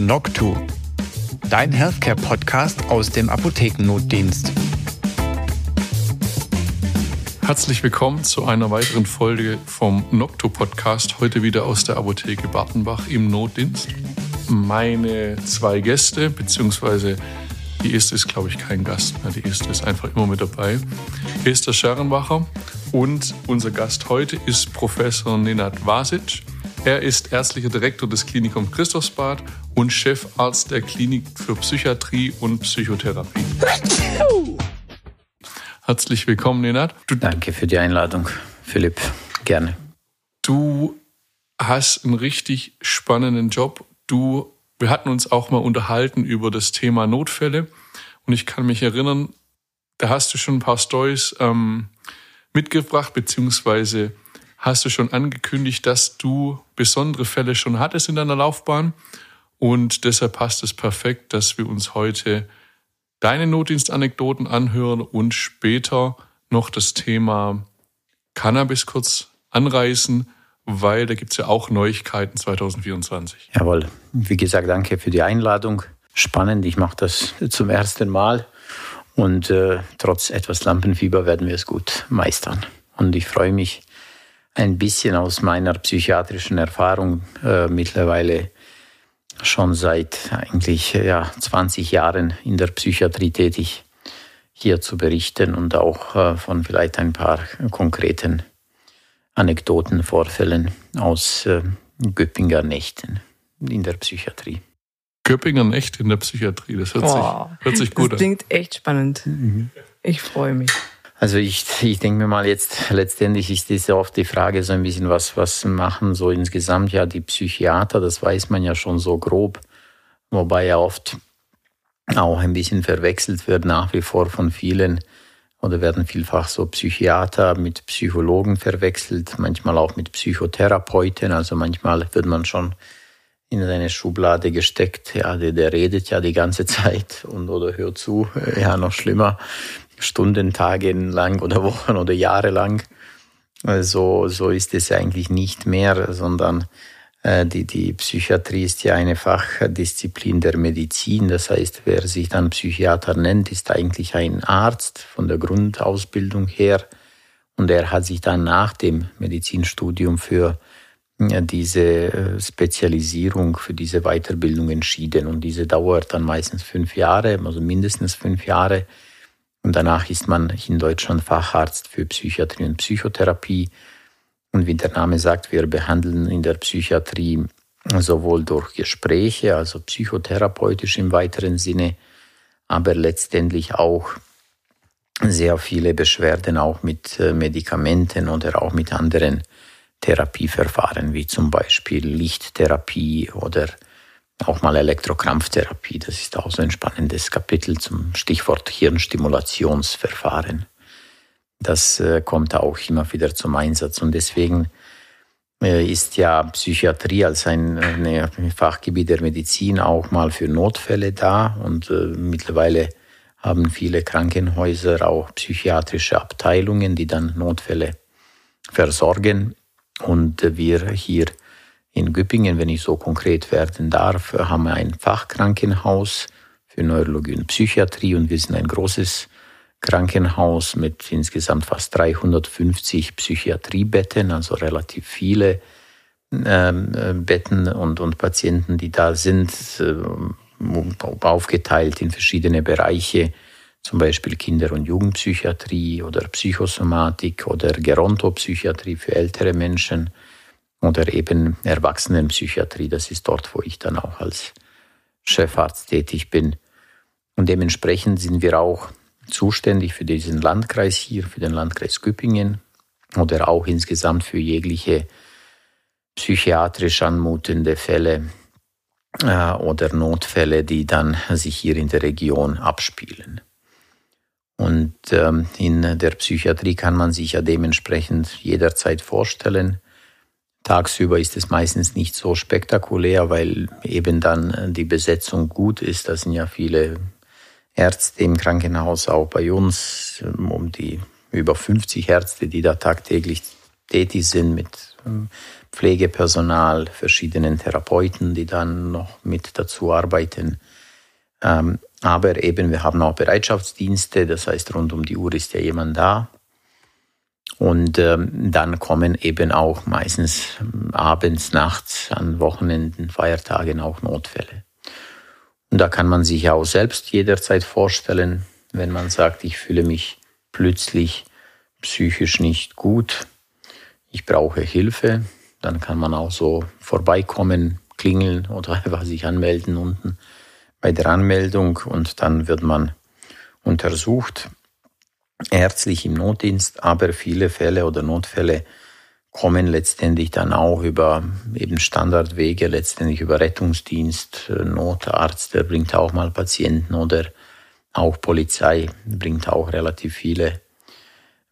Noctu, dein Healthcare-Podcast aus dem Apothekennotdienst. Herzlich willkommen zu einer weiteren Folge vom Noctu-Podcast, heute wieder aus der Apotheke Bartenbach im Notdienst. Meine zwei Gäste, beziehungsweise die erste ist, glaube ich, kein Gast mehr, die erste ist einfach immer mit dabei, Esther Scherenbacher. Und unser Gast heute ist Professor Nenad Vasic. Er ist ärztlicher Direktor des Klinikums Christophsbad und Chefarzt der Klinik für Psychiatrie und Psychotherapie. Herzlich willkommen, Nenad. Danke für die Einladung, Philipp. Gerne. Du hast einen richtig spannenden Job. Du, wir hatten uns auch mal unterhalten über das Thema Notfälle und ich kann mich erinnern, da hast du schon ein paar Stories ähm, mitgebracht, beziehungsweise hast du schon angekündigt, dass du besondere Fälle schon hattest in deiner Laufbahn. Und deshalb passt es perfekt, dass wir uns heute deine Notdienstanekdoten anhören und später noch das Thema Cannabis kurz anreißen, weil da gibt es ja auch Neuigkeiten 2024. Jawohl. Wie gesagt, danke für die Einladung. Spannend, ich mache das zum ersten Mal und äh, trotz etwas Lampenfieber werden wir es gut meistern. Und ich freue mich, ein bisschen aus meiner psychiatrischen Erfahrung äh, mittlerweile schon seit eigentlich ja, 20 Jahren in der Psychiatrie tätig, hier zu berichten und auch äh, von vielleicht ein paar konkreten Anekdoten, Vorfällen aus äh, Göppinger Nächten in der Psychiatrie. Göppinger Nächte in der Psychiatrie, das hört, oh, sich, hört sich gut an. Das klingt echt spannend. Mhm. Ich freue mich. Also ich, ich denke mir mal jetzt, letztendlich ist das ja oft die Frage so ein bisschen, was, was machen so insgesamt ja die Psychiater, das weiß man ja schon so grob, wobei ja oft auch ein bisschen verwechselt wird nach wie vor von vielen oder werden vielfach so Psychiater mit Psychologen verwechselt, manchmal auch mit Psychotherapeuten, also manchmal wird man schon in eine Schublade gesteckt, ja, der, der redet ja die ganze Zeit und oder hört zu, ja, noch schlimmer. Stunden, Tage lang oder Wochen oder Jahre lang. Also, so ist es eigentlich nicht mehr, sondern äh, die, die Psychiatrie ist ja eine Fachdisziplin der Medizin. Das heißt, wer sich dann Psychiater nennt, ist eigentlich ein Arzt von der Grundausbildung her. Und er hat sich dann nach dem Medizinstudium für äh, diese äh, Spezialisierung, für diese Weiterbildung entschieden. Und diese dauert dann meistens fünf Jahre, also mindestens fünf Jahre. Und danach ist man in Deutschland Facharzt für Psychiatrie und Psychotherapie. Und wie der Name sagt, wir behandeln in der Psychiatrie sowohl durch Gespräche, also psychotherapeutisch im weiteren Sinne, aber letztendlich auch sehr viele Beschwerden auch mit äh, Medikamenten oder auch mit anderen Therapieverfahren, wie zum Beispiel Lichttherapie oder auch mal Elektrokrampftherapie. Das ist auch so ein spannendes Kapitel zum Stichwort Hirnstimulationsverfahren. Das äh, kommt auch immer wieder zum Einsatz und deswegen äh, ist ja Psychiatrie als ein, Fachgebiet der Medizin auch mal für Notfälle da und äh, mittlerweile haben viele Krankenhäuser auch psychiatrische Abteilungen, die dann Notfälle versorgen. Und wir hier in Göppingen, wenn ich so konkret werden darf, haben wir ein Fachkrankenhaus für Neurologie und Psychiatrie und wir sind ein großes Krankenhaus mit insgesamt fast 350 Psychiatriebetten, also relativ viele ähm, äh, Betten und, und Patienten, die da sind, äh, aufgeteilt in verschiedene Bereiche, zum Beispiel Kinder- und Jugendpsychiatrie oder Psychosomatik oder Gerontopsychiatrie für ältere Menschen oder eben Erwachsenenpsychiatrie. Das ist dort, wo ich dann auch als Chefarzt tätig bin. Und dementsprechend sind wir auch zuständig für diesen Landkreis hier, für den Landkreis Güppingen oder auch insgesamt für jegliche psychiatrisch anmutende Fälle äh, oder Notfälle, die dann sich hier in der Region abspielen. Und ähm, in der Psychiatrie kann man sich ja dementsprechend jederzeit vorstellen, Tagsüber ist es meistens nicht so spektakulär, weil eben dann die Besetzung gut ist. Da sind ja viele Ärzte im Krankenhaus, auch bei uns, um die über 50 Ärzte, die da tagtäglich tätig sind mit ähm, Pflegepersonal, verschiedenen Therapeuten, die dann noch mit dazu arbeiten. Ähm, aber eben, wir haben auch Bereitschaftsdienste, das heißt, rund um die Uhr ist ja jemand da. Und ähm, dann kommen eben auch meistens ähm, abends, nachts, an Wochenenden, Feiertagen auch Notfälle. Und da kann man sich auch selbst jederzeit vorstellen, wenn man sagt, ich fühle mich plötzlich psychisch nicht gut, ich brauche Hilfe, dann kann man auch so vorbeikommen, klingeln oder einfach sich anmelden unten bei der Anmeldung und dann wird man untersucht, ärztlich im Notdienst, aber viele Fälle oder Notfälle kommen letztendlich dann auch über eben Standardwege, letztendlich über Rettungsdienst, Notarzt, der bringt auch mal Patienten oder auch Polizei bringt auch relativ viele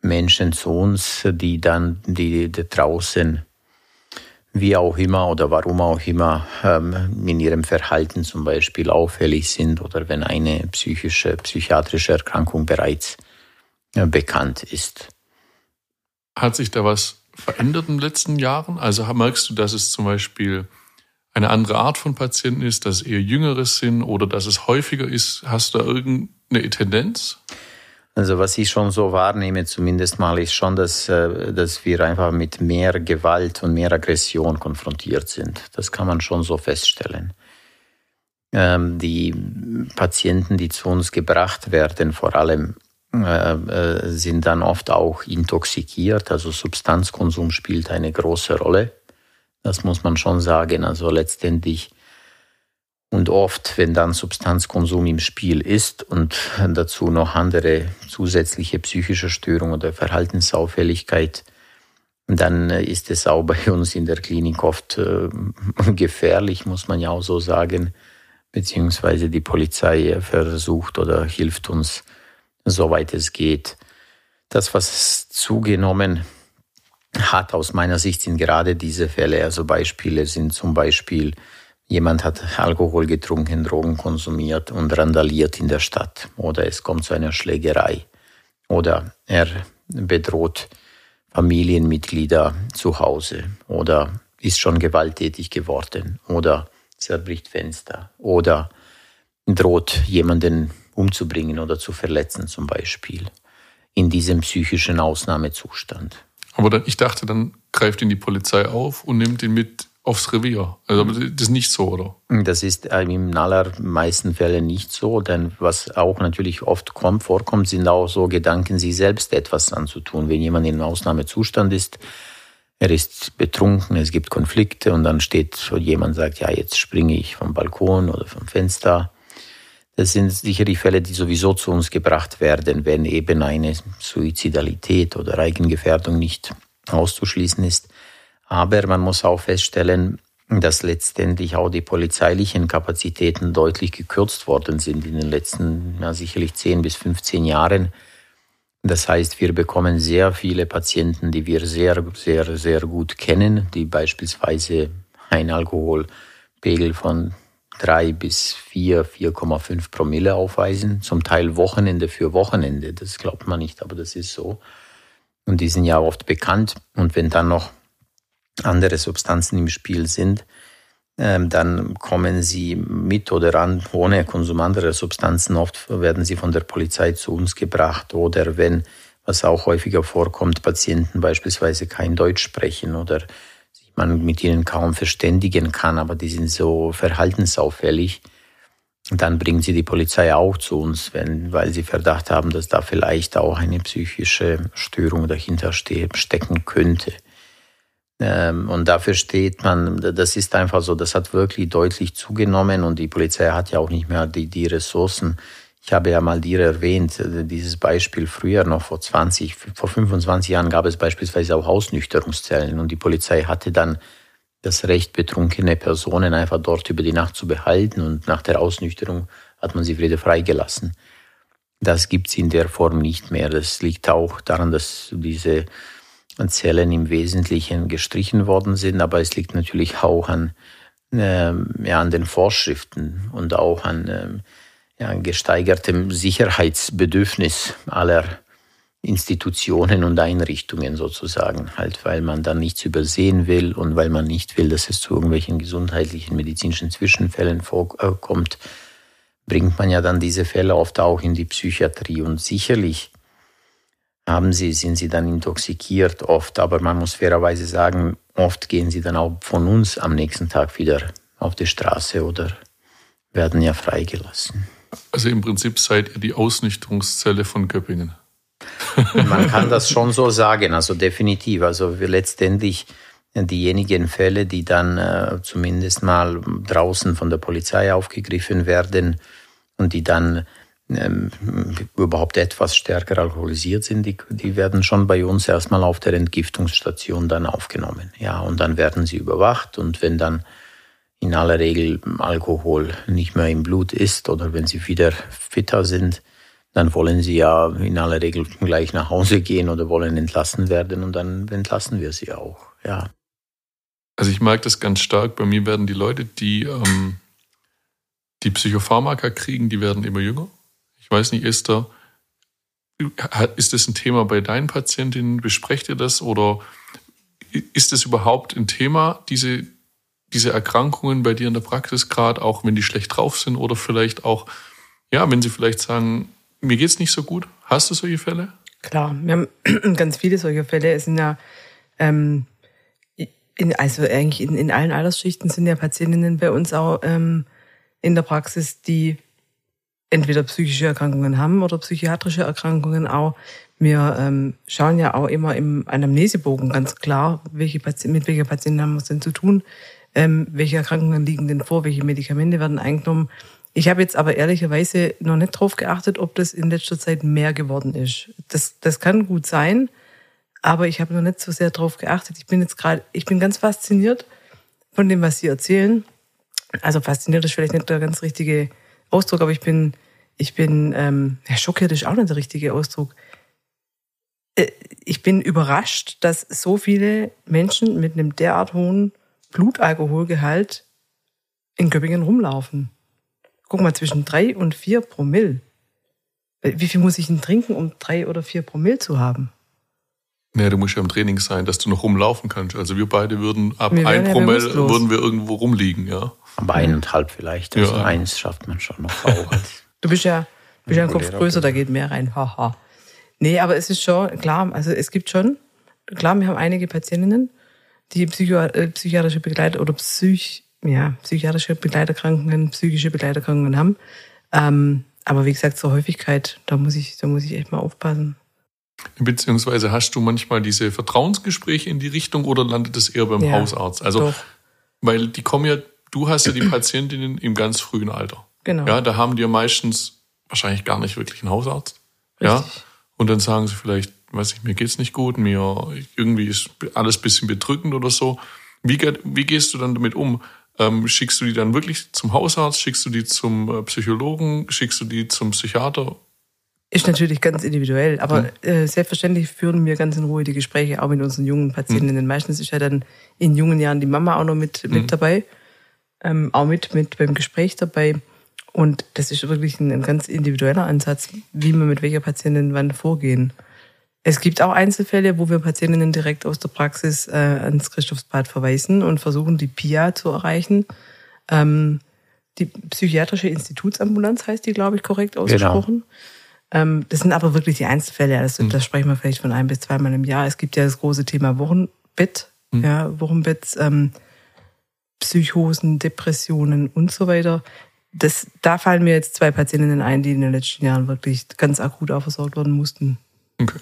Menschen zu uns, die dann, die, die draußen wie auch immer oder warum auch immer ähm, in ihrem Verhalten zum Beispiel auffällig sind oder wenn eine psychische, psychiatrische Erkrankung bereits äh, bekannt ist. Hat sich da was verändert in den letzten Jahren? Also merkst du, dass es zum Beispiel eine andere Art von Patienten ist, dass es eher Jüngere sind oder dass es häufiger ist? Hast du da irgendeine Tendenz? Also was ich schon so wahrnehme, zumindest mal, ist schon, dass, äh, dass wir einfach mit mehr Gewalt und mehr Aggression konfrontiert sind. Das kann man schon so feststellen. Ähm, die Patienten, die zu uns gebracht werden, vor allem äh, äh, sind dann oft auch intoxikiert, also Substanzkonsum spielt eine große Rolle. Das muss man schon sagen. Also letztendlich und oft, wenn dann Substanzkonsum im Spiel ist und dazu noch andere zusätzliche psychische Störungen oder Verhaltensauffälligkeit, dann ist es auch bei uns in der Klinik oft äh, gefährlich, muss man ja auch so sagen, beziehungsweise die Polizei versucht oder hilft uns, soweit es geht. Das, was zugenommen hat aus meiner Sicht, sind gerade diese Fälle. Also Beispiele sind zum Beispiel jemand hat Alkohol getrunken, Drogen konsumiert und randaliert in der Stadt. Oder es kommt zu einer Schlägerei. Oder er bedroht Familienmitglieder zu Hause. Oder ist schon gewalttätig geworden. Oder zerbricht Fenster. Oder droht jemanden umzubringen oder zu verletzen zum Beispiel in diesem psychischen Ausnahmezustand. Aber ich dachte, dann greift ihn die Polizei auf und nimmt ihn mit aufs Revier. Also das ist nicht so, oder? Das ist äh, im allermeisten Fällen nicht so, denn was auch natürlich oft kommt, vorkommt, sind auch so Gedanken, sich selbst etwas anzutun. Wenn jemand in einem Ausnahmezustand ist, er ist betrunken, es gibt Konflikte und dann steht jemand sagt, ja, jetzt springe ich vom Balkon oder vom Fenster. Das sind sicher die Fälle, die sowieso zu uns gebracht werden, wenn eben eine Suizidalität oder Eigengefährdung nicht auszuschließen ist. Aber man muss auch feststellen, dass letztendlich auch die polizeilichen Kapazitäten deutlich gekürzt worden sind in den letzten ja, sicherlich 10 bis 15 Jahren. Das heißt, wir bekommen sehr viele Patienten, die wir sehr, sehr, sehr gut kennen, die beispielsweise einen Alkoholpegel von 3 bis 4, 4,5 Promille aufweisen, zum Teil Wochenende für Wochenende. Das glaubt man nicht, aber das ist so. Und die sind ja oft bekannt. Und wenn dann noch andere Substanzen im Spiel sind, ähm, dann kommen sie mit oder an, ohne Konsum anderer Substanzen. Oft werden sie von der Polizei zu uns gebracht oder wenn, was auch häufiger vorkommt, Patienten beispielsweise kein Deutsch sprechen oder man mit ihnen kaum verständigen kann, aber die sind so verhaltensauffällig, dann bringen sie die Polizei auch zu uns, wenn, weil sie Verdacht haben, dass da vielleicht auch eine psychische Störung dahinter stecken könnte. Ähm, und dafür steht man, das ist einfach so, das hat wirklich deutlich zugenommen und die Polizei hat ja auch nicht mehr die, die Ressourcen. Ich habe ja mal dir erwähnt, äh, dieses Beispiel früher, noch vor 20, vor 25 Jahren gab es beispielsweise auch Ausnüchterungszellen und die Polizei hatte dann das Recht, betrunkene Personen einfach dort über die Nacht zu behalten und nach der Ausnüchterung hat man sie wieder freigelassen. Das gibt's in der Form nicht mehr. Das liegt auch daran, dass diese Zellen im Wesentlichen gestrichen worden sind, aber es liegt natürlich auch an, äh, ja, an den Vorschriften und auch an äh, ja, gesteigertem Sicherheitsbedürfnis aller Institutionen und Einrichtungen sozusagen, halt weil man dann nichts übersehen will und weil man nicht will, dass es zu irgendwelchen gesundheitlichen, medizinischen Zwischenfällen vorkommt, bringt man ja dann diese Fälle oft auch in die Psychiatrie und sicherlich haben sie, sind sie dann intoxikiert oft, aber man muss fairerweise sagen, oft gehen sie dann auch von uns am nächsten Tag wieder auf die Straße oder werden ja freigelassen. Also im Prinzip seid ihr die Ausnüchterungszelle von Göppingen. Man kann das schon so sagen, also definitiv. Also wir letztendlich diejenigen Fälle, die dann äh, zumindest mal draußen von der Polizei aufgegriffen werden und die dann ähm, überhaupt etwas stärker alkoholisiert sind, die, die werden schon bei uns erstmal auf der Entgiftungsstation dann aufgenommen. Ja, und dann werden sie überwacht und wenn dann in aller Regel Alkohol nicht mehr im Blut ist oder wenn sie wieder fitter sind, dann wollen sie ja in aller Regel gleich nach Hause gehen oder wollen entlassen werden und dann entlassen wir sie auch. Ja. Also ich merke das ganz stark. Bei mir werden die Leute, die ähm, die Psychopharmaka kriegen, die werden immer jünger. Ich weiß nicht, da ist das ein Thema bei deinen Patientinnen? Besprecht ihr das oder ist das überhaupt ein Thema, diese, diese Erkrankungen bei dir in der Praxis, gerade auch wenn die schlecht drauf sind oder vielleicht auch, ja, wenn sie vielleicht sagen, mir geht es nicht so gut. Hast du solche Fälle? Klar, wir haben ganz viele solche Fälle. Es sind ja, ähm, in, also eigentlich in, in allen Altersschichten sind ja Patientinnen bei uns auch ähm, in der Praxis, die entweder psychische Erkrankungen haben oder psychiatrische Erkrankungen auch. Wir ähm, schauen ja auch immer im Anamnesebogen ganz klar, welche Patient, mit welcher Patienten haben wir es denn zu tun, ähm, welche Erkrankungen liegen denn vor, welche Medikamente werden eingenommen. Ich habe jetzt aber ehrlicherweise noch nicht drauf geachtet, ob das in letzter Zeit mehr geworden ist. Das, das kann gut sein, aber ich habe noch nicht so sehr drauf geachtet. Ich bin jetzt gerade, ich bin ganz fasziniert von dem, was Sie erzählen. Also fasziniert ist vielleicht nicht der ganz richtige Ausdruck, aber ich bin, ich bin, ähm, ja, schockiert ist auch nicht der richtige Ausdruck. Äh, ich bin überrascht, dass so viele Menschen mit einem derart hohen Blutalkoholgehalt in Göppingen rumlaufen. Guck mal, zwischen drei und vier Promille. Wie viel muss ich denn trinken, um drei oder vier Promille zu haben? Naja, du musst ja im Training sein, dass du noch rumlaufen kannst. Also wir beide würden ab wir ein Promille würden wir irgendwo rumliegen, ja. Aber eineinhalb vielleicht. Also ja. eins schafft man schon noch du bist ja, bist ja ein Kopf größer, da geht mehr rein. Haha. nee, aber es ist schon klar, also es gibt schon, klar, wir haben einige Patientinnen, die Psycho, äh, psychiatrische Begleiter oder Psych, ja, psychiatrische Begleiterkrankungen, psychische Begleiterkrankungen haben. Ähm, aber wie gesagt, zur Häufigkeit, da muss ich, da muss ich echt mal aufpassen. Beziehungsweise hast du manchmal diese Vertrauensgespräche in die Richtung oder landet es eher beim ja, Hausarzt? Also, doch. weil die kommen ja, du hast ja die Patientinnen im ganz frühen Alter. Genau. Ja, da haben die ja meistens wahrscheinlich gar nicht wirklich einen Hausarzt. Richtig. Ja. Und dann sagen sie vielleicht, weiß ich, mir geht's nicht gut, mir irgendwie ist alles bisschen bedrückend oder so. Wie, wie gehst du dann damit um? Ähm, schickst du die dann wirklich zum Hausarzt? Schickst du die zum äh, Psychologen? Schickst du die zum Psychiater? Ist natürlich ganz individuell, aber mhm. äh, selbstverständlich führen wir ganz in Ruhe die Gespräche auch mit unseren jungen Patientinnen. Mhm. Meistens ist ja dann in jungen Jahren die Mama auch noch mit, mhm. mit dabei, ähm, auch mit, mit beim Gespräch dabei. Und das ist wirklich ein, ein ganz individueller Ansatz, wie wir mit welcher Patientin wann vorgehen. Es gibt auch Einzelfälle, wo wir Patientinnen direkt aus der Praxis äh, ans Christophsbad verweisen und versuchen, die PIA zu erreichen. Ähm, die psychiatrische Institutsambulanz heißt die, glaube ich, korrekt genau. ausgesprochen. Genau. Ähm, das sind aber wirklich die Einzelfälle. Das, mhm. Da sprechen wir vielleicht von ein bis zweimal im Jahr. Es gibt ja das große Thema Wochenbett, mhm. ja, Wochenbett, ähm, Psychosen, Depressionen und so weiter. Das, da fallen mir jetzt zwei Patientinnen ein, die in den letzten Jahren wirklich ganz akut auch versorgt werden mussten. Okay.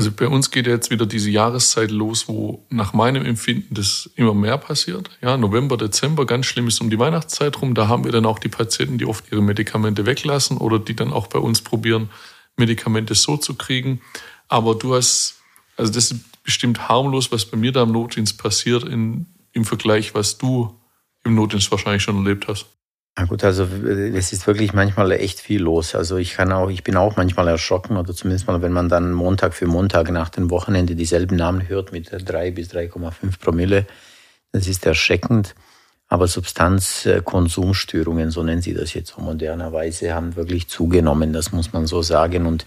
Also bei uns geht jetzt wieder diese Jahreszeit los, wo nach meinem Empfinden das immer mehr passiert. Ja, November, Dezember, ganz schlimm ist um die Weihnachtszeit rum. Da haben wir dann auch die Patienten, die oft ihre Medikamente weglassen oder die dann auch bei uns probieren, Medikamente so zu kriegen. Aber du hast, also das ist bestimmt harmlos, was bei mir da im Notdienst passiert in, im Vergleich, was du im Notdienst wahrscheinlich schon erlebt hast. Na gut, also es ist wirklich manchmal echt viel los. Also ich kann auch, ich bin auch manchmal erschrocken oder zumindest mal, wenn man dann Montag für Montag nach dem Wochenende dieselben Namen hört mit 3 bis 3,5 Promille. Das ist erschreckend. Aber Substanzkonsumstörungen, so nennen sie das jetzt so modernerweise, haben wirklich zugenommen. Das muss man so sagen. Und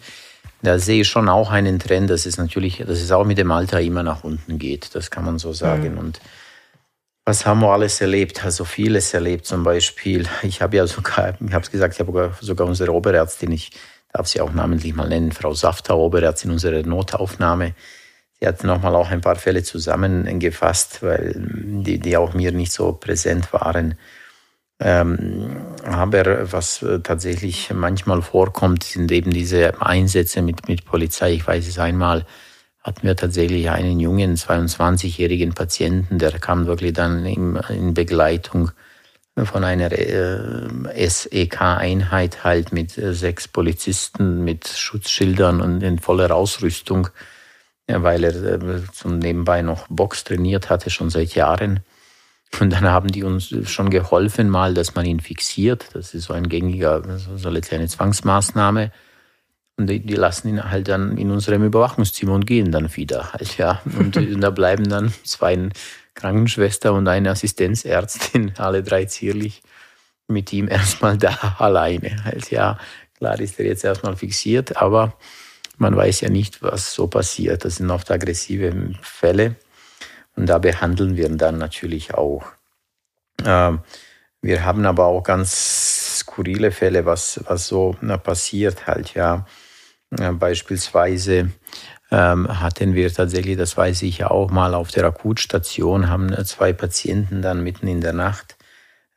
da sehe ich schon auch einen Trend, dass es natürlich, dass es auch mit dem Alter immer nach unten geht. Das kann man so sagen. Mhm. Und was haben wir alles erlebt? Also vieles erlebt. Zum Beispiel, ich habe ja sogar, ich habe es gesagt, ich habe sogar unsere Oberärztin, ich darf sie auch namentlich mal nennen, Frau Safter, Oberärztin unserer Notaufnahme. Sie hat nochmal auch ein paar Fälle zusammengefasst, weil die, die auch mir nicht so präsent waren. Ähm, aber was tatsächlich manchmal vorkommt, sind eben diese Einsätze mit, mit Polizei. Ich weiß es einmal, hatten wir tatsächlich einen jungen 22-jährigen Patienten, der kam wirklich dann in, Begleitung von einer äh, SEK-Einheit halt mit äh, sechs Polizisten, mit Schutzschildern und in voller Ausrüstung, weil er äh, zum Nebenbei noch Box trainiert hatte, schon seit Jahren. Und dann haben die uns schon geholfen, mal, dass man ihn fixiert. Das ist so ein gängiger, so eine kleine Zwangsmaßnahme. Und die, die, lassen ihn halt dann in unserem Überwachungszimmer und gehen dann wieder halt, ja. Und, und da bleiben dann zwei Krankenschwester und eine Assistenzärztin, alle drei zierlich, mit ihm erstmal da alleine halt, ja. Klar ist er jetzt erstmal fixiert, aber man weiß ja nicht, was so passiert. Das sind oft aggressive Fälle. Und da behandeln wir dann natürlich auch. Ähm, wir haben aber auch ganz skurrile Fälle, was, was so passiert halt, ja. Beispielsweise ähm, hatten wir tatsächlich, das weiß ich ja auch mal, auf der Akutstation haben zwei Patienten dann mitten in der Nacht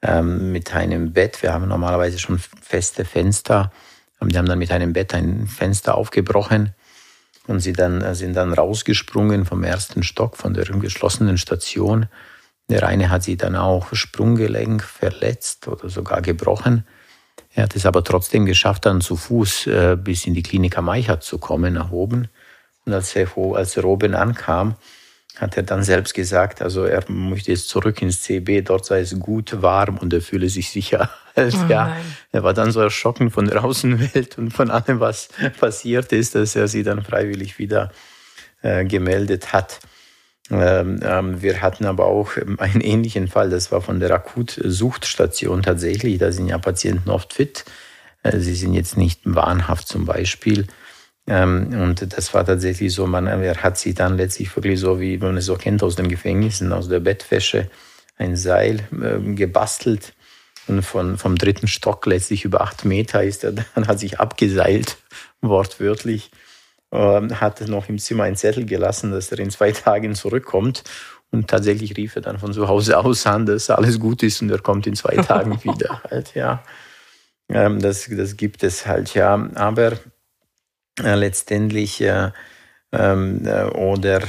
ähm, mit einem Bett, wir haben normalerweise schon feste Fenster, die haben dann mit einem Bett ein Fenster aufgebrochen und sie dann, äh, sind dann rausgesprungen vom ersten Stock von der geschlossenen Station. Der eine hat sie dann auch Sprunggelenk verletzt oder sogar gebrochen. Er hat es aber trotzdem geschafft, dann zu Fuß äh, bis in die Klinik am Eichert zu kommen, nach oben. Und als er, als oben ankam, hat er dann selbst gesagt, also er möchte jetzt zurück ins CB, dort sei es gut warm und er fühle sich sicher. Also, oh ja, er war dann so erschrocken von der Außenwelt und von allem, was passiert ist, dass er sie dann freiwillig wieder äh, gemeldet hat. Ähm, ähm, wir hatten aber auch einen ähnlichen Fall, das war von der Akutsuchtstation tatsächlich. Da sind ja Patienten oft fit. Äh, sie sind jetzt nicht wahnhaft zum Beispiel. Ähm, und das war tatsächlich so, man er hat sich dann letztlich wirklich so, wie man es so kennt aus den Gefängnissen, aus der Bettwäsche, ein Seil äh, gebastelt und von, vom dritten Stock letztlich über acht Meter ist er dann, hat sich abgeseilt, wortwörtlich, äh, hat noch im Zimmer einen Zettel gelassen, dass er in zwei Tagen zurückkommt. Und tatsächlich rief er dann von zu Hause aus an, dass alles gut ist und er kommt in zwei Tagen wieder. Halt, ja. Ähm, das, das gibt es halt, ja. Aber äh, letztendlich äh, ähm, äh, oder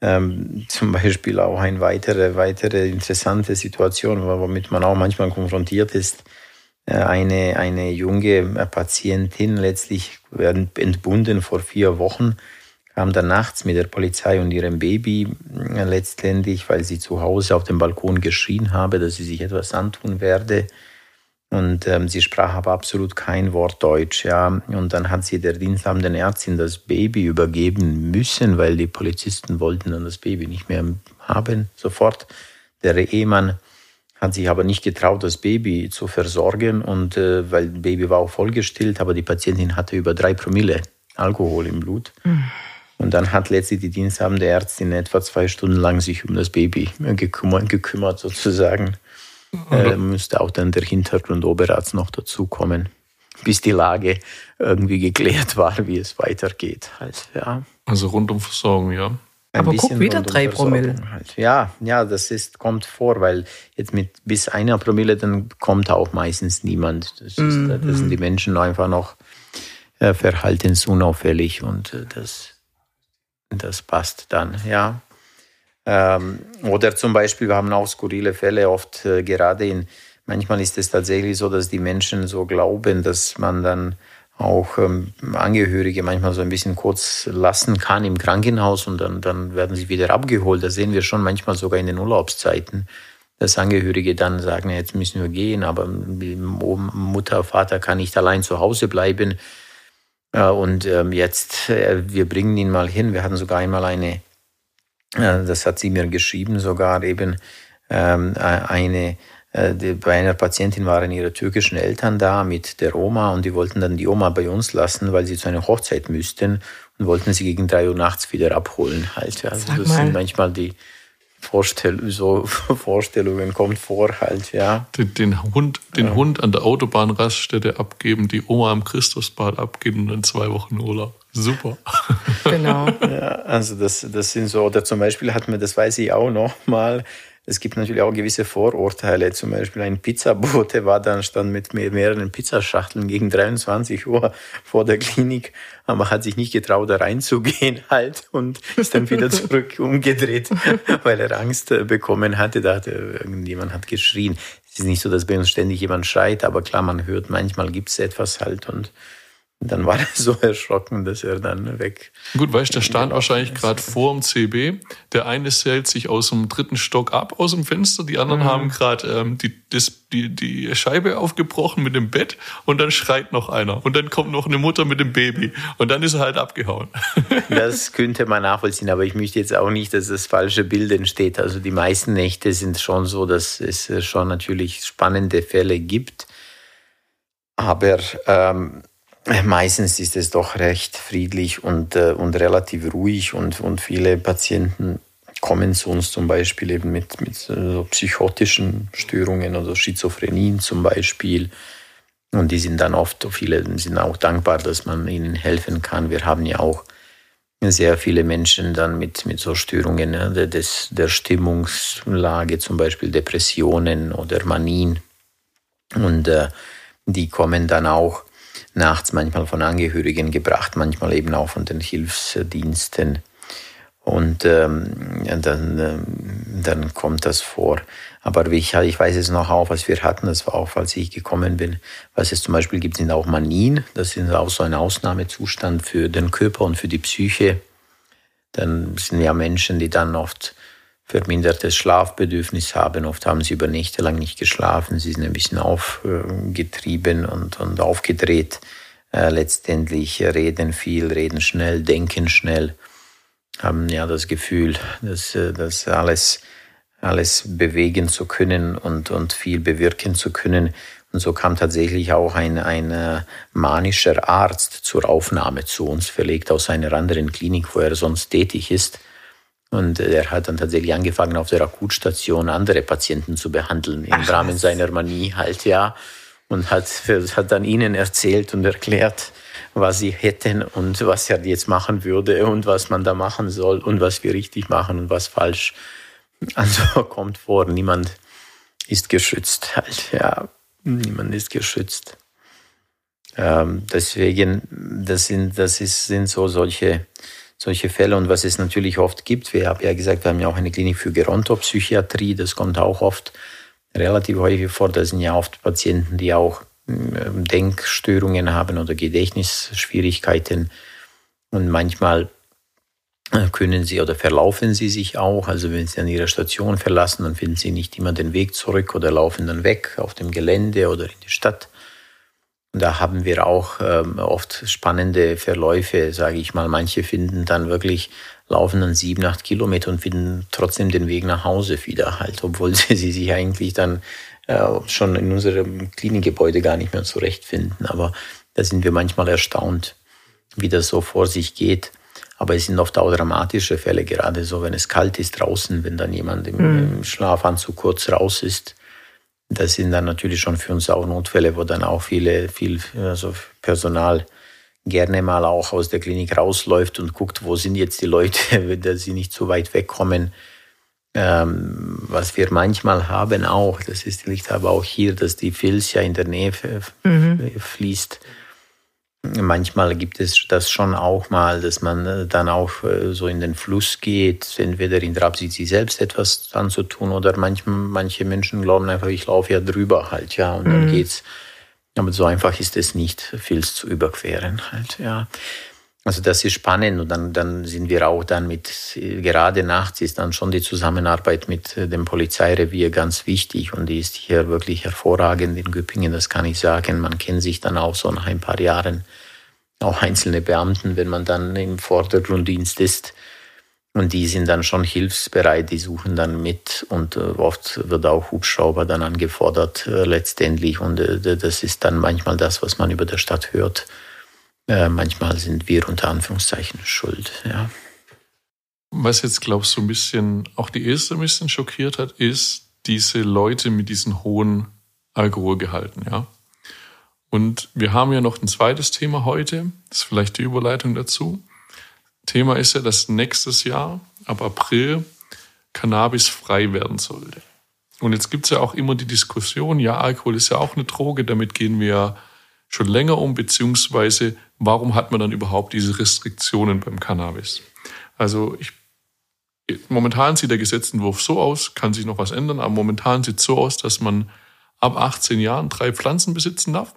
ähm, zum Beispiel auch eine weitere, weitere interessante Situation, womit man auch manchmal konfrontiert ist. Äh, eine, eine junge Patientin letztlich entbunden vor vier Wochen, kam dann nachts mit der Polizei und ihrem Baby äh, letztendlich, weil sie zu Hause auf dem Balkon geschrien habe, dass sie sich etwas antun werde. Und ähm, sie sprach aber absolut kein Wort Deutsch, ja. Und dann hat sie der diensthabenden Ärztin das Baby übergeben müssen, weil die Polizisten wollten dann das Baby nicht mehr haben, sofort. Der Ehemann hat sich aber nicht getraut, das Baby zu versorgen und äh, weil das Baby war auch vollgestillt, aber die Patientin hatte über drei Promille Alkohol im Blut. Mhm. Und dann hat letztlich die diensthabende Ärztin etwa zwei Stunden lang sich um das Baby gekümmert, gekümmert sozusagen äh, müsste auch dann der Hintergrund Oberarzt noch dazukommen, bis die Lage irgendwie geklärt war, wie es weitergeht. Halt, ja. Also Rundumversorgung, ja. Aber guck, wieder drei Promille. Halt. Ja, ja, das ist, kommt vor, weil jetzt mit bis einer Promille, dann kommt auch meistens niemand. Das, ist, mm -hmm. das sind die Menschen einfach noch äh, verhaltensunauffällig und äh, das, das passt dann, ja. Ähm, oder zum Beispiel, wir haben auch skurrile Fälle oft, äh, gerade in, manchmal ist es tatsächlich so, dass die Menschen so glauben, dass man dann auch ähm, Angehörige manchmal so ein bisschen kurz lassen kann im Krankenhaus und dann, dann werden sie wieder abgeholt. Das sehen wir schon manchmal sogar in den Urlaubszeiten, dass Angehörige dann sagen, jetzt müssen wir gehen, aber Mutter, Vater kann nicht allein zu Hause bleiben. Äh, und ähm, jetzt, äh, wir bringen ihn mal hin. Wir hatten sogar einmal eine das hat sie mir geschrieben, sogar eben ähm, eine äh, die, bei einer Patientin waren ihre türkischen Eltern da mit der Oma und die wollten dann die Oma bei uns lassen, weil sie zu einer Hochzeit müssten und wollten sie gegen drei Uhr nachts wieder abholen. Halt. Also das sind manchmal die Vorstell so Vorstellungen kommt vor halt, ja. Den, den Hund, den ja. Hund an der Autobahnraststätte abgeben, die Oma am Christusbad abgeben und dann zwei Wochen Urlaub. Super. Genau. ja, also das, das sind so, oder zum Beispiel hat man, das weiß ich auch noch mal, es gibt natürlich auch gewisse Vorurteile. Zum Beispiel ein Pizzabote war dann stand mit mehreren Pizzaschachteln gegen 23 Uhr vor der Klinik, aber hat sich nicht getraut, da reinzugehen halt und ist dann wieder zurück umgedreht, weil er Angst äh, bekommen hatte. Da hat irgendjemand hat geschrien. Es ist nicht so, dass bei uns ständig jemand schreit, aber klar, man hört, manchmal gibt es etwas halt und dann war er so erschrocken, dass er dann weg. Gut, weißt du, der stand wahrscheinlich gerade vor dem CB. Der eine zählt sich aus dem dritten Stock ab aus dem Fenster, die anderen mhm. haben gerade ähm, die, die, die Scheibe aufgebrochen mit dem Bett und dann schreit noch einer. Und dann kommt noch eine Mutter mit dem Baby und dann ist er halt abgehauen. Das könnte man nachvollziehen, aber ich möchte jetzt auch nicht, dass das falsche Bild entsteht. Also die meisten Nächte sind schon so, dass es schon natürlich spannende Fälle gibt. Aber ähm, Meistens ist es doch recht friedlich und, äh, und relativ ruhig und, und viele Patienten kommen zu uns zum Beispiel eben mit, mit so psychotischen Störungen oder Schizophrenien zum Beispiel. Und die sind dann oft, viele sind auch dankbar, dass man ihnen helfen kann. Wir haben ja auch sehr viele Menschen dann mit, mit so Störungen ja, des, der Stimmungslage, zum Beispiel Depressionen oder Manien. Und äh, die kommen dann auch nachts manchmal von Angehörigen gebracht, manchmal eben auch von den Hilfsdiensten. Und ähm, dann, ähm, dann kommt das vor. Aber ich, ich weiß es noch auch, was wir hatten, das war auch, als ich gekommen bin, was es zum Beispiel gibt, sind auch Manien. Das ist auch so ein Ausnahmezustand für den Körper und für die Psyche. Dann sind ja Menschen, die dann oft vermindertes Schlafbedürfnis haben. Oft haben sie über Nächte lang nicht geschlafen. Sie sind ein bisschen aufgetrieben und, und aufgedreht. Äh, letztendlich reden viel, reden schnell, denken schnell, haben ja das Gefühl, dass, äh, dass alles, alles bewegen zu können und, und viel bewirken zu können. Und so kam tatsächlich auch ein, ein äh, manischer Arzt zur Aufnahme zu uns, verlegt aus einer anderen Klinik, wo er sonst tätig ist und er hat dann tatsächlich angefangen, auf der Akutstation andere Patienten zu behandeln, im Ach, Rahmen seiner Manie halt, ja. Und hat, hat dann ihnen erzählt und erklärt, was sie hätten und was er jetzt machen würde und was man da machen soll und was wir richtig machen und was falsch. Also kommt vor, niemand ist geschützt halt, ja. Niemand ist geschützt. Ähm, deswegen, das sind, das ist, sind so solche, solche Fälle. Und was es natürlich oft gibt, wir haben ja gesagt, wir haben ja auch eine Klinik für Gerontopsychiatrie, das kommt auch oft relativ häufig vor. Das sind ja oft Patienten, die auch ähm, Denkstörungen haben oder Gedächtnisschwierigkeiten. Und manchmal äh, können sie oder verlaufen sie sich auch. Also wenn sie an ihrer Station verlassen, dann finden sie nicht immer den Weg zurück oder laufen dann weg auf dem Gelände oder in die Stadt. Da haben wir auch ähm, oft spannende Verläufe, sage ich mal. Manche finden dann wirklich, laufen dann sieben, acht Kilometer und finden trotzdem den Weg nach Hause wieder halt, obwohl sie, sie sich eigentlich dann äh, schon in unserem Klinikgebäude gar nicht mehr zurechtfinden. Aber da sind wir manchmal erstaunt, wie das so vor sich geht. Aber es sind oft auch dramatische Fälle, gerade so, wenn es kalt ist draußen, wenn dann jemand im, mhm. im Schlafanzug kurz raus ist das sind dann natürlich schon für uns auch Notfälle, wo dann auch viele, viel also Personal gerne mal auch aus der Klinik rausläuft und guckt, wo sind jetzt die Leute, dass sie nicht so weit wegkommen. Ähm, was wir manchmal haben auch, das ist liegt aber auch hier, dass die Fils ja in der Nähe mhm. fließt. Manchmal gibt es das schon auch mal, dass man äh, dann auch äh, so in den Fluss geht, entweder in der Absicht, sich selbst etwas anzutun oder manche, manche Menschen glauben einfach, ich laufe ja drüber halt, ja, und dann mhm. geht's. Aber so einfach ist es nicht, Fils zu überqueren halt, ja. Also das ist spannend und dann, dann sind wir auch dann mit, gerade nachts ist dann schon die Zusammenarbeit mit äh, dem Polizeirevier ganz wichtig und die ist hier wirklich hervorragend in Göppingen, das kann ich sagen. Man kennt sich dann auch so nach ein paar Jahren, auch einzelne Beamten, wenn man dann im Vordergrunddienst ist. Und die sind dann schon hilfsbereit, die suchen dann mit und äh, oft wird auch Hubschrauber dann angefordert äh, letztendlich. Und das ist dann manchmal das, was man über der Stadt hört. Äh, manchmal sind wir unter Anführungszeichen schuld. Ja. Was jetzt, glaubst du, ein bisschen auch die erste ein bisschen schockiert hat, ist diese Leute mit diesen hohen Alkoholgehalten, ja. Und wir haben ja noch ein zweites Thema heute, das ist vielleicht die Überleitung dazu. Thema ist ja, dass nächstes Jahr, ab April, Cannabis frei werden sollte. Und jetzt gibt es ja auch immer die Diskussion, ja, Alkohol ist ja auch eine Droge, damit gehen wir schon länger um, beziehungsweise warum hat man dann überhaupt diese Restriktionen beim Cannabis? Also ich, momentan sieht der Gesetzentwurf so aus, kann sich noch was ändern, aber momentan sieht es so aus, dass man ab 18 Jahren drei Pflanzen besitzen darf.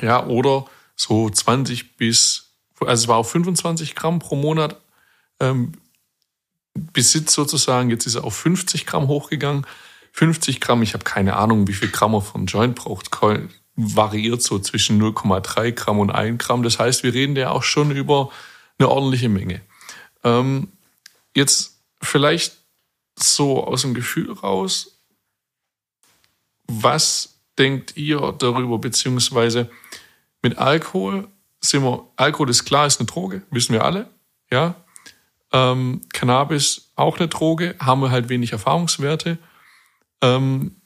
Ja, oder so 20 bis, also es war auf 25 Gramm pro Monat ähm, Besitz sozusagen. Jetzt ist er auf 50 Gramm hochgegangen. 50 Gramm, ich habe keine Ahnung, wie viel Gramm er von Joint braucht, variiert so zwischen 0,3 Gramm und 1 Gramm. Das heißt, wir reden ja auch schon über eine ordentliche Menge. Ähm, jetzt vielleicht so aus dem Gefühl raus, was denkt ihr darüber, beziehungsweise mit Alkohol sind wir, Alkohol ist klar, ist eine Droge, wissen wir alle, ja. Ähm, Cannabis auch eine Droge, haben wir halt wenig Erfahrungswerte. Ähm,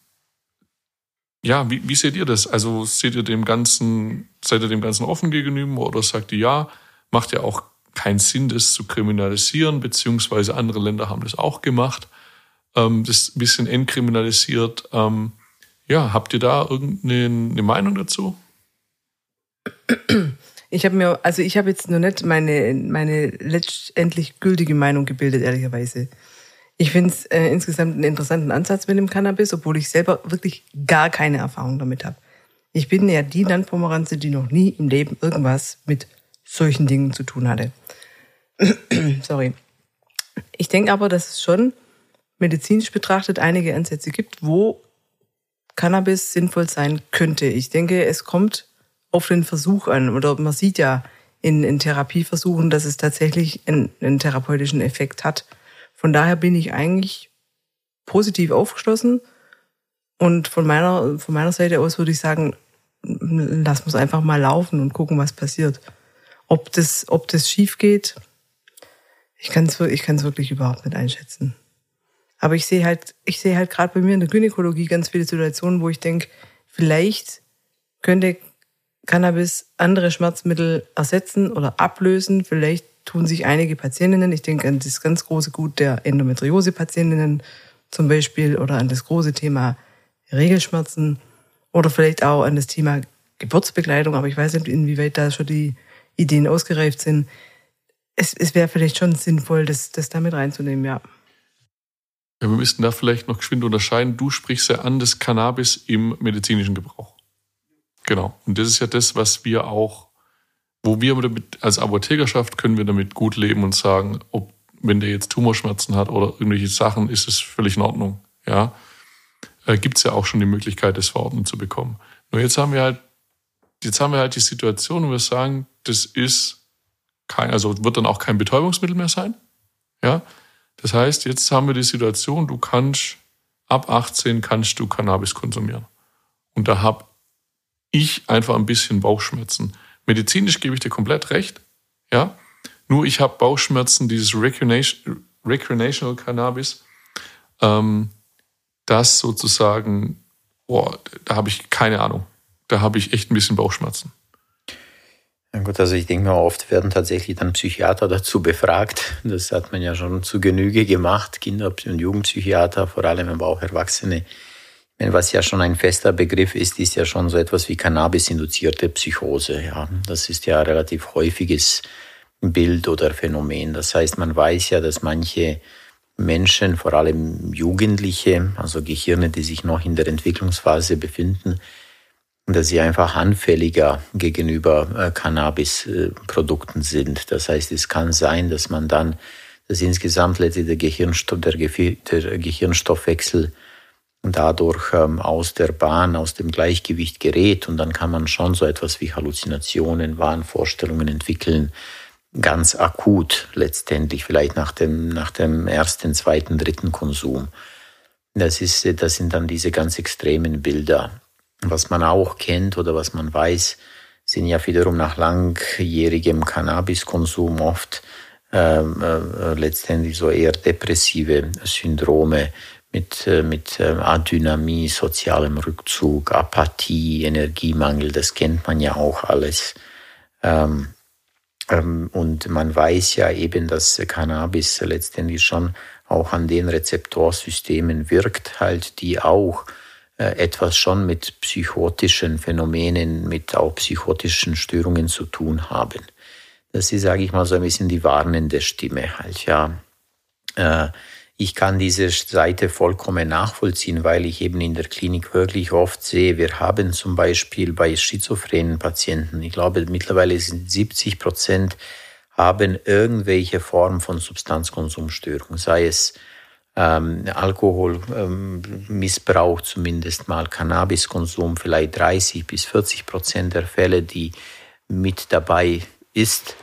ja, wie, wie seht ihr das? Also seht ihr dem Ganzen, seid ihr dem Ganzen offen gegenüber oder sagt ihr ja, macht ja auch keinen Sinn, das zu kriminalisieren, beziehungsweise andere Länder haben das auch gemacht, ähm, das ein bisschen entkriminalisiert. Ähm, ja, habt ihr da irgendeine Meinung dazu? Ich habe mir, also ich habe jetzt noch nicht meine, meine letztendlich gültige Meinung gebildet, ehrlicherweise. Ich finde es äh, insgesamt einen interessanten Ansatz mit dem Cannabis, obwohl ich selber wirklich gar keine Erfahrung damit habe. Ich bin ja die Landpomeranze, die noch nie im Leben irgendwas mit solchen Dingen zu tun hatte. Sorry. Ich denke aber, dass es schon medizinisch betrachtet einige Ansätze gibt, wo Cannabis sinnvoll sein könnte. Ich denke, es kommt auf den Versuch an. Oder man sieht ja in, in Therapieversuchen, dass es tatsächlich einen, einen therapeutischen Effekt hat. Von daher bin ich eigentlich positiv aufgeschlossen. Und von meiner, von meiner Seite aus würde ich sagen, lass uns einfach mal laufen und gucken, was passiert. Ob das, ob das schief geht, ich kann es ich kann's wirklich überhaupt nicht einschätzen. Aber ich sehe halt, ich sehe halt gerade bei mir in der Gynäkologie ganz viele Situationen, wo ich denke, vielleicht könnte Cannabis andere Schmerzmittel ersetzen oder ablösen. Vielleicht tun sich einige Patientinnen, ich denke an das ganz große Gut der Endometriose-Patientinnen zum Beispiel oder an das große Thema Regelschmerzen oder vielleicht auch an das Thema Geburtsbegleitung, aber ich weiß nicht, inwieweit da schon die Ideen ausgereift sind. Es, es wäre vielleicht schon sinnvoll, das, das damit reinzunehmen, ja. Ja, wir müssten da vielleicht noch geschwind unterscheiden. Du sprichst ja an das Cannabis im medizinischen Gebrauch. Genau. Und das ist ja das, was wir auch, wo wir damit, als Apothekerschaft können wir damit gut leben und sagen, ob, wenn der jetzt Tumorschmerzen hat oder irgendwelche Sachen, ist es völlig in Ordnung. Ja. Äh, Gibt es ja auch schon die Möglichkeit, das verordnet zu bekommen. Nur jetzt haben wir halt, jetzt haben wir halt die Situation, wo wir sagen, das ist kein, also wird dann auch kein Betäubungsmittel mehr sein. Ja. Das heißt, jetzt haben wir die Situation, du kannst, ab 18 kannst du Cannabis konsumieren. Und da habe ich einfach ein bisschen Bauchschmerzen. Medizinisch gebe ich dir komplett recht, ja. Nur ich habe Bauchschmerzen, dieses Recreation, Recreational Cannabis, ähm, das sozusagen, boah, da habe ich keine Ahnung. Da habe ich echt ein bisschen Bauchschmerzen. Ja gut, also ich denke mal, oft werden tatsächlich dann Psychiater dazu befragt. Das hat man ja schon zu Genüge gemacht, Kinder- und Jugendpsychiater, vor allem aber auch Erwachsene was ja schon ein fester Begriff ist, ist ja schon so etwas wie Cannabis-induzierte Psychose. Ja, das ist ja ein relativ häufiges Bild oder Phänomen. Das heißt, man weiß ja, dass manche Menschen, vor allem Jugendliche, also Gehirne, die sich noch in der Entwicklungsphase befinden, dass sie einfach anfälliger gegenüber äh, Cannabis-Produkten sind. Das heißt, es kann sein, dass man dann, dass insgesamt letztlich der, Gehirnstoff, der, der Gehirnstoffwechsel dadurch ähm, aus der Bahn, aus dem Gleichgewicht gerät und dann kann man schon so etwas wie Halluzinationen, Wahnvorstellungen entwickeln. ganz akut letztendlich, vielleicht nach dem, nach dem ersten, zweiten, dritten Konsum. Das, ist, das sind dann diese ganz extremen Bilder. Was man auch kennt oder was man weiß, sind ja wiederum nach langjährigem Cannabiskonsum oft ähm, äh, letztendlich so eher depressive Syndrome mit, äh, mit äh, Adynamie, sozialem Rückzug, Apathie, Energiemangel, das kennt man ja auch alles. Ähm, ähm, und man weiß ja eben, dass Cannabis letztendlich schon auch an den Rezeptorsystemen wirkt, halt, die auch äh, etwas schon mit psychotischen Phänomenen, mit auch psychotischen Störungen zu tun haben. Das ist, sage ich mal, so ein bisschen die warnende Stimme halt, ja. Äh, ich kann diese Seite vollkommen nachvollziehen, weil ich eben in der Klinik wirklich oft sehe, wir haben zum Beispiel bei schizophrenen Patienten, ich glaube mittlerweile sind 70 Prozent haben irgendwelche Form von Substanzkonsumstörung, sei es ähm, Alkoholmissbrauch ähm, zumindest mal, Cannabiskonsum vielleicht 30 bis 40 Prozent der Fälle, die mit dabei ist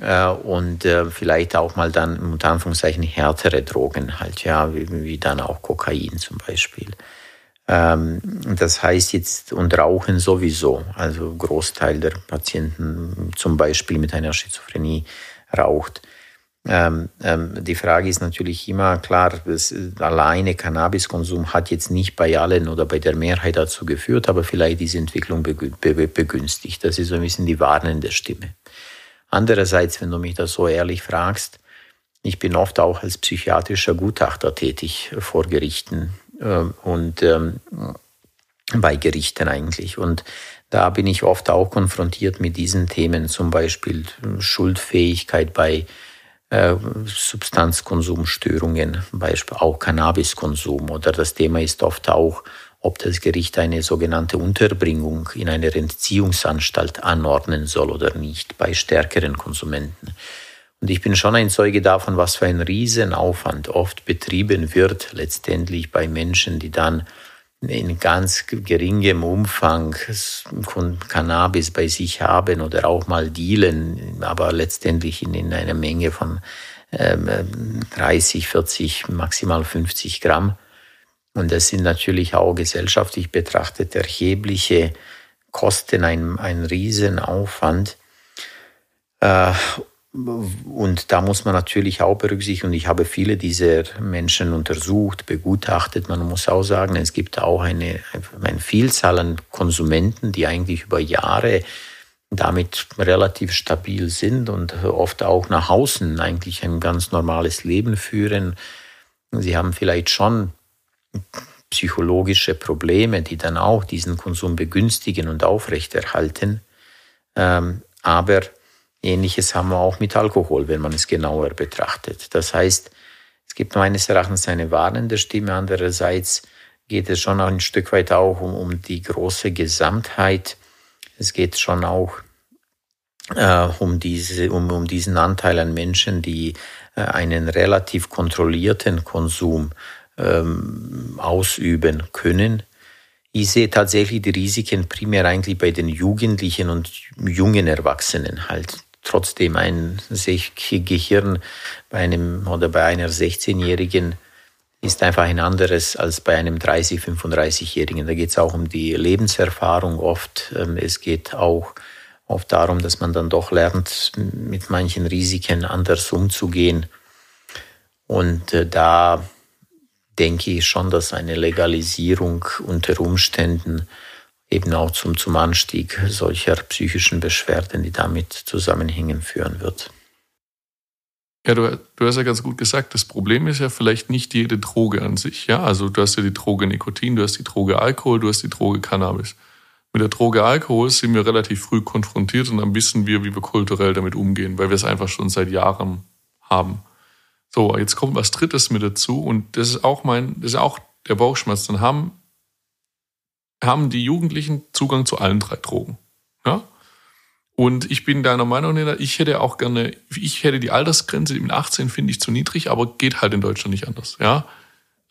äh, und äh, vielleicht auch mal dann unter Anführungszeichen härtere Drogen halt, ja, wie, wie dann auch Kokain zum Beispiel. Ähm, das heißt jetzt, und Rauchen sowieso, also Großteil der Patienten zum Beispiel mit einer Schizophrenie raucht. Ähm, ähm, die Frage ist natürlich immer klar, das alleine Cannabiskonsum hat jetzt nicht bei allen oder bei der Mehrheit dazu geführt, aber vielleicht diese Entwicklung begünstigt. Das ist so ein bisschen die warnende Stimme. Andererseits, wenn du mich das so ehrlich fragst, ich bin oft auch als psychiatrischer Gutachter tätig vor Gerichten äh, und ähm, bei Gerichten eigentlich. Und da bin ich oft auch konfrontiert mit diesen Themen, zum Beispiel Schuldfähigkeit bei äh, Substanzkonsumstörungen, Beispiel auch Cannabiskonsum. Oder das Thema ist oft auch ob das Gericht eine sogenannte Unterbringung in einer Entziehungsanstalt anordnen soll oder nicht bei stärkeren Konsumenten. Und ich bin schon ein Zeuge davon, was für ein Riesenaufwand oft betrieben wird, letztendlich bei Menschen, die dann in ganz geringem Umfang Cannabis bei sich haben oder auch mal dealen, aber letztendlich in, in einer Menge von ähm, 30, 40, maximal 50 Gramm. Und das sind natürlich auch gesellschaftlich betrachtet erhebliche Kosten, ein, ein Riesenaufwand. Äh, und da muss man natürlich auch berücksichtigen, und ich habe viele dieser Menschen untersucht, begutachtet. Man muss auch sagen, es gibt auch eine, eine Vielzahl an Konsumenten, die eigentlich über Jahre damit relativ stabil sind und oft auch nach außen eigentlich ein ganz normales Leben führen. Sie haben vielleicht schon psychologische Probleme, die dann auch diesen Konsum begünstigen und aufrechterhalten. Ähm, aber ähnliches haben wir auch mit Alkohol, wenn man es genauer betrachtet. Das heißt, es gibt meines Erachtens eine warnende Stimme, andererseits geht es schon ein Stück weit auch um, um die große Gesamtheit. Es geht schon auch äh, um, diese, um, um diesen Anteil an Menschen, die äh, einen relativ kontrollierten Konsum ähm, ausüben können. Ich sehe tatsächlich die Risiken primär eigentlich bei den Jugendlichen und jungen Erwachsenen halt. Trotzdem ein Gehirn bei einem oder bei einer 16-Jährigen ist einfach ein anderes als bei einem 30, 35-Jährigen. Da geht es auch um die Lebenserfahrung oft. Ähm, es geht auch oft darum, dass man dann doch lernt, mit manchen Risiken anders umzugehen. Und äh, da denke ich schon, dass eine Legalisierung unter Umständen eben auch zum, zum Anstieg solcher psychischen Beschwerden, die damit zusammenhängen, führen wird. Ja, du, du hast ja ganz gut gesagt, das Problem ist ja vielleicht nicht jede Droge an sich. Ja, also du hast ja die Droge Nikotin, du hast die Droge Alkohol, du hast die Droge Cannabis. Mit der Droge Alkohol sind wir relativ früh konfrontiert und dann wissen wir, wie wir kulturell damit umgehen, weil wir es einfach schon seit Jahren haben. So, jetzt kommt was Drittes mit dazu und das ist auch mein, das ist auch der Bauchschmerz. Dann haben, haben die Jugendlichen Zugang zu allen drei Drogen. Ja? Und ich bin deiner Meinung, ich hätte auch gerne, ich hätte die Altersgrenze mit 18 finde ich zu niedrig, aber geht halt in Deutschland nicht anders. Ja?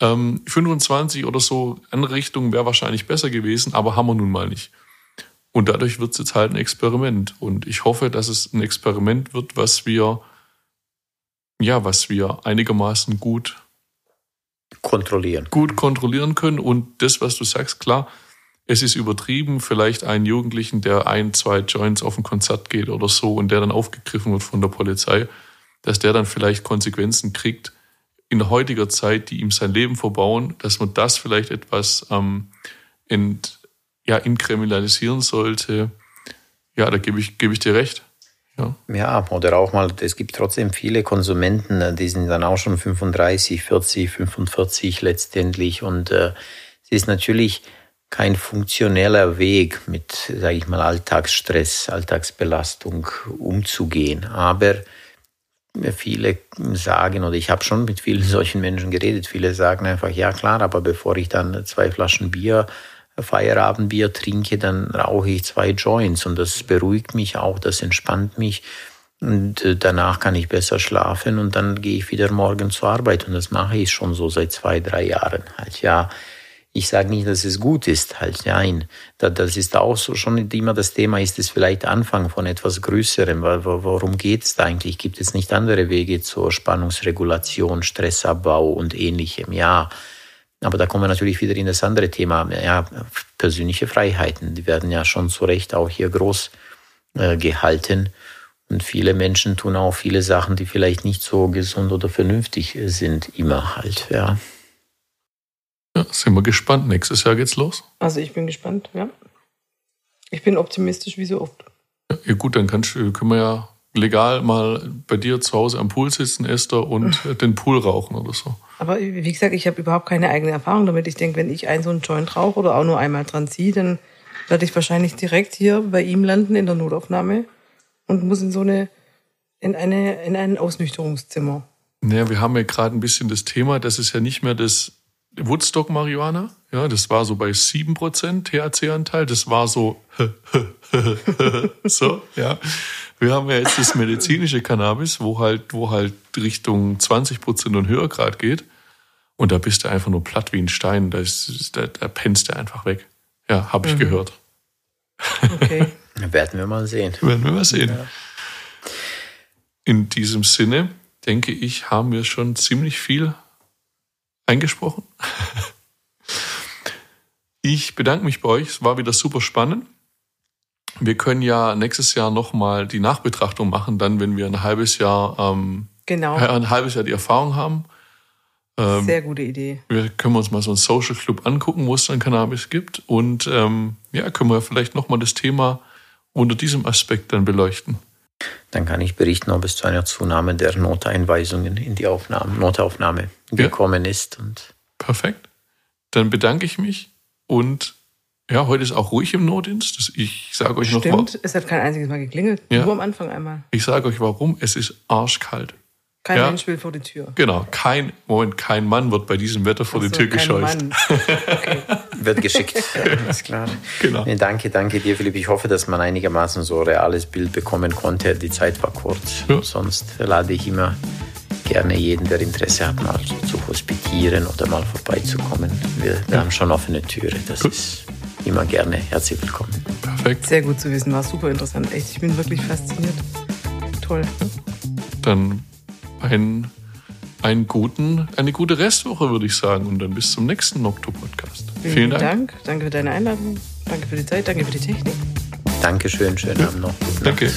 Ähm, 25 oder so, andere Richtung wäre wahrscheinlich besser gewesen, aber haben wir nun mal nicht. Und dadurch wird es jetzt halt ein Experiment. Und ich hoffe, dass es ein Experiment wird, was wir, ja, was wir einigermaßen gut kontrollieren. Gut kontrollieren können. Und das, was du sagst, klar, es ist übertrieben, vielleicht einen Jugendlichen, der ein, zwei Joints auf ein Konzert geht oder so und der dann aufgegriffen wird von der Polizei, dass der dann vielleicht Konsequenzen kriegt in heutiger Zeit, die ihm sein Leben verbauen, dass man das vielleicht etwas ähm, ent, ja, inkriminalisieren sollte. Ja, da gebe ich, gebe ich dir recht. Ja. ja, oder auch mal, es gibt trotzdem viele Konsumenten, äh, die sind dann auch schon 35, 40, 45 letztendlich. Und äh, es ist natürlich kein funktioneller Weg, mit, sage ich mal, Alltagsstress, Alltagsbelastung umzugehen. Aber viele sagen, oder ich habe schon mit vielen solchen Menschen geredet, viele sagen einfach, ja klar, aber bevor ich dann zwei Flaschen Bier Feierabendbier trinke, dann rauche ich zwei Joints und das beruhigt mich auch, das entspannt mich und äh, danach kann ich besser schlafen und dann gehe ich wieder morgen zur Arbeit und das mache ich schon so seit zwei, drei Jahren. Halt ja, ich sage nicht, dass es gut ist, halt nein. Das ist auch so schon immer das Thema, ist es vielleicht Anfang von etwas Größerem, worum geht es da eigentlich? Gibt es nicht andere Wege zur Spannungsregulation, Stressabbau und ähnlichem? Ja, aber da kommen wir natürlich wieder in das andere Thema, ja, persönliche Freiheiten. Die werden ja schon zu Recht auch hier groß äh, gehalten. Und viele Menschen tun auch viele Sachen, die vielleicht nicht so gesund oder vernünftig sind, immer halt, ja. Ja, sind wir gespannt. Nächstes Jahr geht's los. Also ich bin gespannt, ja. Ich bin optimistisch wie so oft. Ja, gut, dann kannst, können wir ja legal mal bei dir zu Hause am Pool sitzen, Esther, und den Pool rauchen oder so. Aber wie gesagt, ich habe überhaupt keine eigene Erfahrung damit. Ich denke, wenn ich einen so einen Joint rauche oder auch nur einmal dran ziehe, dann werde ich wahrscheinlich direkt hier bei ihm landen in der Notaufnahme und muss in so eine, in eine, in ein Ausnüchterungszimmer. Naja, wir haben ja gerade ein bisschen das Thema, das ist ja nicht mehr das Woodstock-Marihuana. Ja, das war so bei 7% THC-Anteil. Das war so, so, ja. Wir haben ja jetzt das medizinische Cannabis, wo halt, wo halt Richtung 20 Prozent und höher Grad geht. Und da bist du einfach nur platt wie ein Stein. Da, ist, da, da pennst du einfach weg. Ja, habe ich mhm. gehört. Okay. Werden wir mal sehen. Werden wir mal sehen. Ja. In diesem Sinne, denke ich, haben wir schon ziemlich viel eingesprochen. Ich bedanke mich bei euch. Es war wieder super spannend. Wir können ja nächstes Jahr nochmal die Nachbetrachtung machen, dann, wenn wir ein halbes Jahr, ähm, genau. ein halbes Jahr die Erfahrung haben. Ähm, Sehr gute Idee. Wir können uns mal so einen Social Club angucken, wo es dann Cannabis gibt. Und ähm, ja, können wir vielleicht nochmal das Thema unter diesem Aspekt dann beleuchten. Dann kann ich berichten, ob es zu einer Zunahme der Noteinweisungen in die Aufnahme, Notaufnahme ja. gekommen ist. Und Perfekt. Dann bedanke ich mich und ja, heute ist auch ruhig im Notdienst. Ich sage euch Stimmt, noch warum. es hat kein einziges Mal geklingelt. Ja. Nur am Anfang einmal. Ich sage euch warum. Es ist arschkalt. Kein ja? Mensch will vor die Tür. Genau, kein, Moment, kein Mann wird bei diesem Wetter vor so, die Tür gescheucht. Okay. wird geschickt, ja, ist klar. Genau. Nee, danke, danke dir, Philipp. Ich hoffe, dass man einigermaßen so ein reales Bild bekommen konnte. Die Zeit war kurz. Ja. Sonst lade ich immer gerne jeden, der Interesse hat, mal zu hospitieren oder mal vorbeizukommen. Wir, wir haben schon offene Türe. Das Gut. ist immer gerne herzlich willkommen. Perfekt. Sehr gut zu wissen, war super interessant. Echt, ich bin wirklich fasziniert. Toll. Dann ein, einen guten, eine gute Restwoche, würde ich sagen. Und dann bis zum nächsten Nocto-Podcast. Vielen, Vielen Dank. Dank. Danke für deine Einladung. Danke für die Zeit. Danke für die Technik. Dankeschön. Schönen ja. Abend noch. Danke.